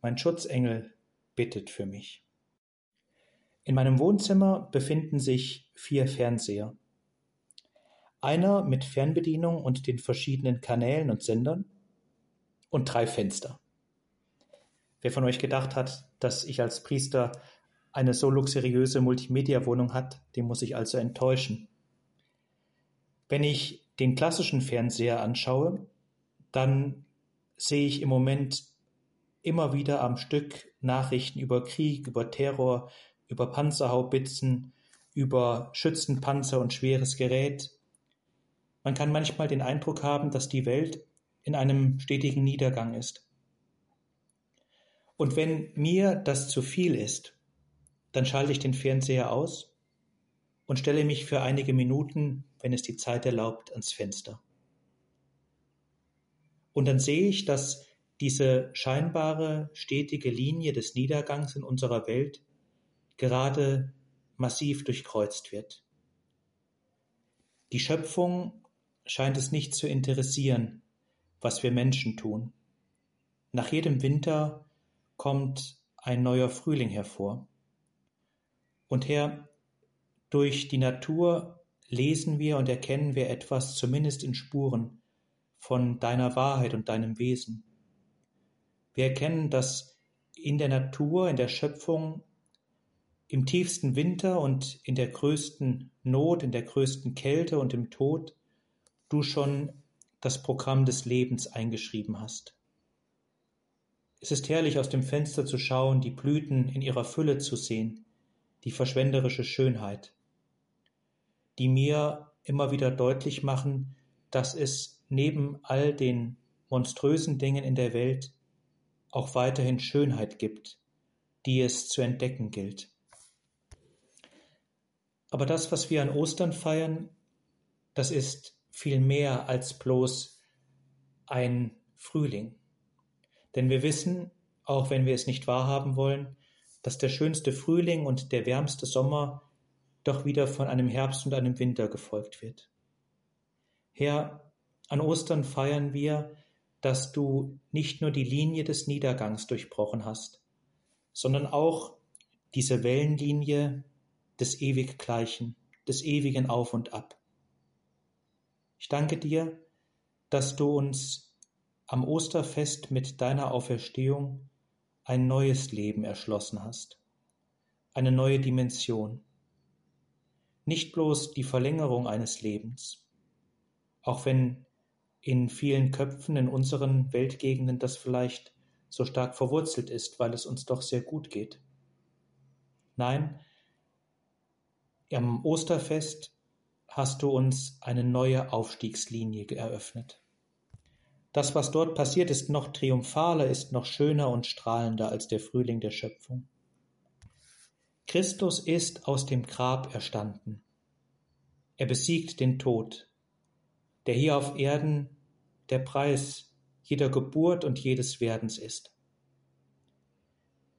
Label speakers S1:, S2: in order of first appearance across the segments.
S1: mein Schutzengel bittet für mich. In meinem Wohnzimmer befinden sich vier Fernseher. Einer mit Fernbedienung und den verschiedenen Kanälen und Sendern und drei Fenster. Wer von euch gedacht hat, dass ich als Priester eine so luxuriöse Multimedia-Wohnung hat, den muss ich also enttäuschen. Wenn ich den klassischen Fernseher anschaue, dann sehe ich im Moment immer wieder am Stück Nachrichten über Krieg, über Terror, über Panzerhaubitzen, über Schützenpanzer und schweres Gerät. Man kann manchmal den Eindruck haben, dass die Welt in einem stetigen Niedergang ist. Und wenn mir das zu viel ist, dann schalte ich den Fernseher aus und stelle mich für einige Minuten, wenn es die Zeit erlaubt, ans Fenster. Und dann sehe ich, dass diese scheinbare stetige Linie des Niedergangs in unserer Welt gerade massiv durchkreuzt wird. Die Schöpfung scheint es nicht zu interessieren, was wir Menschen tun. Nach jedem Winter kommt ein neuer Frühling hervor. Und Herr, durch die Natur lesen wir und erkennen wir etwas, zumindest in Spuren, von deiner Wahrheit und deinem Wesen. Wir erkennen, dass in der Natur, in der Schöpfung, im tiefsten Winter und in der größten Not, in der größten Kälte und im Tod du schon das Programm des Lebens eingeschrieben hast. Es ist herrlich, aus dem Fenster zu schauen, die Blüten in ihrer Fülle zu sehen, die verschwenderische Schönheit, die mir immer wieder deutlich machen, dass es neben all den monströsen Dingen in der Welt auch weiterhin Schönheit gibt, die es zu entdecken gilt. Aber das, was wir an Ostern feiern, das ist viel mehr als bloß ein Frühling. Denn wir wissen, auch wenn wir es nicht wahrhaben wollen, dass der schönste Frühling und der wärmste Sommer doch wieder von einem Herbst und einem Winter gefolgt wird. Herr, an Ostern feiern wir, dass du nicht nur die Linie des Niedergangs durchbrochen hast, sondern auch diese Wellenlinie des Ewiggleichen, des ewigen Auf und Ab. Ich danke dir, dass du uns am Osterfest mit deiner Auferstehung ein neues Leben erschlossen hast, eine neue Dimension, nicht bloß die Verlängerung eines Lebens, auch wenn in vielen Köpfen in unseren Weltgegenden das vielleicht so stark verwurzelt ist, weil es uns doch sehr gut geht. Nein, am Osterfest hast du uns eine neue Aufstiegslinie eröffnet. Das, was dort passiert, ist noch triumphaler, ist noch schöner und strahlender als der Frühling der Schöpfung. Christus ist aus dem Grab erstanden. Er besiegt den Tod der hier auf Erden der Preis jeder Geburt und jedes Werdens ist.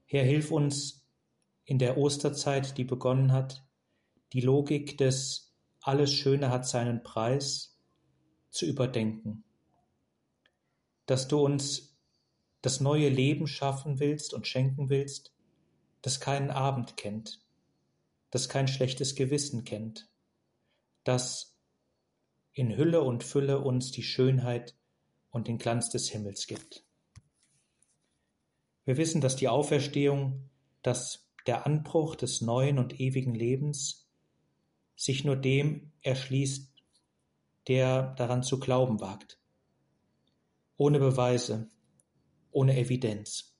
S1: Herr, hilf uns in der Osterzeit, die begonnen hat, die Logik des alles Schöne hat seinen Preis zu überdenken. Dass du uns das neue Leben schaffen willst und schenken willst, das keinen Abend kennt, das kein schlechtes Gewissen kennt, das in Hülle und Fülle uns die Schönheit und den Glanz des Himmels gibt. Wir wissen, dass die Auferstehung, dass der Anbruch des neuen und ewigen Lebens sich nur dem erschließt, der daran zu glauben wagt. Ohne Beweise, ohne Evidenz.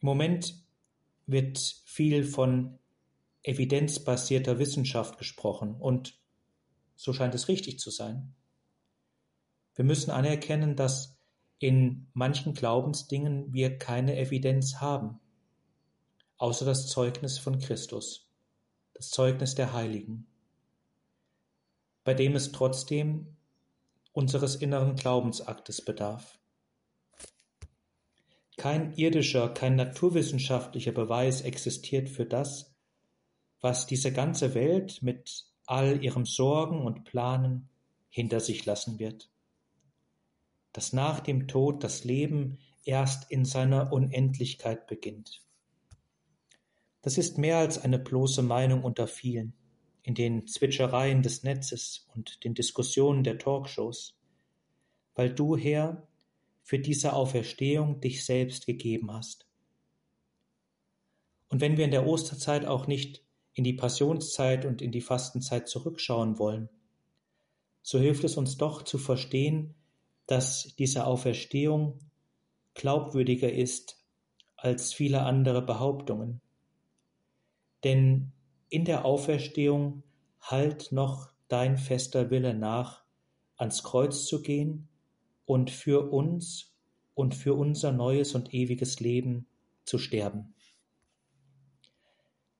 S1: Im Moment wird viel von evidenzbasierter Wissenschaft gesprochen und so scheint es richtig zu sein. Wir müssen anerkennen, dass in manchen Glaubensdingen wir keine Evidenz haben, außer das Zeugnis von Christus, das Zeugnis der Heiligen, bei dem es trotzdem unseres inneren Glaubensaktes bedarf. Kein irdischer, kein naturwissenschaftlicher Beweis existiert für das, was diese ganze Welt mit all ihrem Sorgen und Planen hinter sich lassen wird. Dass nach dem Tod das Leben erst in seiner Unendlichkeit beginnt. Das ist mehr als eine bloße Meinung unter vielen, in den Zwitschereien des Netzes und den Diskussionen der Talkshows, weil du, Herr, für diese Auferstehung dich selbst gegeben hast. Und wenn wir in der Osterzeit auch nicht in die Passionszeit und in die Fastenzeit zurückschauen wollen, so hilft es uns doch zu verstehen, dass diese Auferstehung glaubwürdiger ist als viele andere Behauptungen. Denn in der Auferstehung halt noch dein fester Wille nach, ans Kreuz zu gehen und für uns und für unser neues und ewiges Leben zu sterben.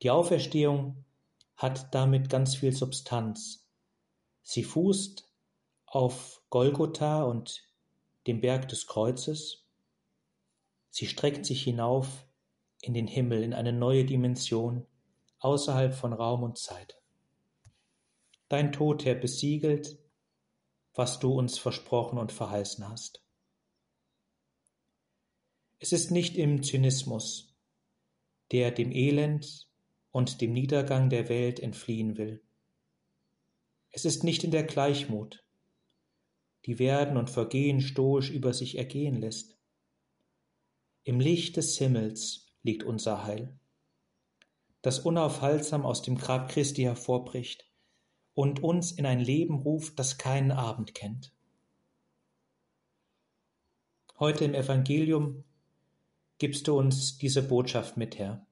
S1: Die Auferstehung hat damit ganz viel Substanz. Sie fußt auf Golgotha und dem Berg des Kreuzes. Sie streckt sich hinauf in den Himmel, in eine neue Dimension, außerhalb von Raum und Zeit. Dein Tod, Herr, besiegelt was du uns versprochen und verheißen hast. Es ist nicht im Zynismus, der dem Elend und dem Niedergang der Welt entfliehen will. Es ist nicht in der Gleichmut, die Werden und Vergehen stoisch über sich ergehen lässt. Im Licht des Himmels liegt unser Heil, das unaufhaltsam aus dem Grab Christi hervorbricht und uns in ein Leben ruft, das keinen Abend kennt. Heute im Evangelium gibst du uns diese Botschaft mit, Herr.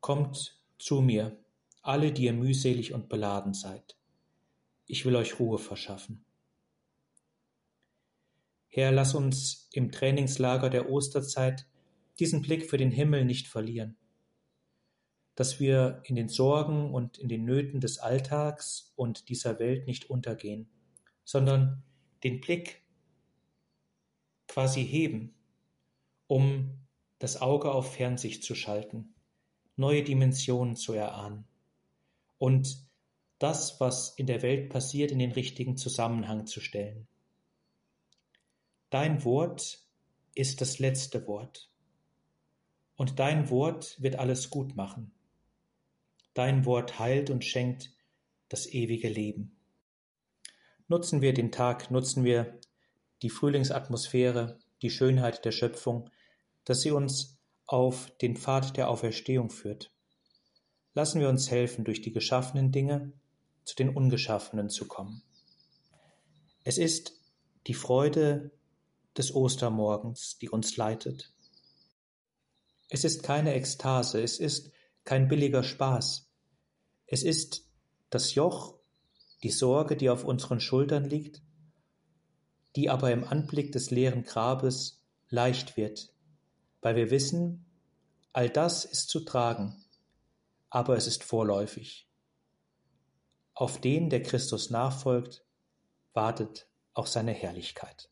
S1: Kommt zu mir, alle, die ihr mühselig und beladen seid. Ich will euch Ruhe verschaffen. Herr, lass uns im Trainingslager der Osterzeit diesen Blick für den Himmel nicht verlieren dass wir in den Sorgen und in den Nöten des Alltags und dieser Welt nicht untergehen, sondern den Blick quasi heben, um das Auge auf Fernsicht zu schalten, neue Dimensionen zu erahnen und das, was in der Welt passiert, in den richtigen Zusammenhang zu stellen. Dein Wort ist das letzte Wort. Und dein Wort wird alles gut machen. Dein Wort heilt und schenkt das ewige Leben. Nutzen wir den Tag, nutzen wir die Frühlingsatmosphäre, die Schönheit der Schöpfung, dass sie uns auf den Pfad der Auferstehung führt. Lassen wir uns helfen, durch die geschaffenen Dinge zu den ungeschaffenen zu kommen. Es ist die Freude des Ostermorgens, die uns leitet. Es ist keine Ekstase, es ist kein billiger Spaß. Es ist das Joch, die Sorge, die auf unseren Schultern liegt, die aber im Anblick des leeren Grabes leicht wird, weil wir wissen, all das ist zu tragen, aber es ist vorläufig. Auf den, der Christus nachfolgt, wartet auch seine Herrlichkeit.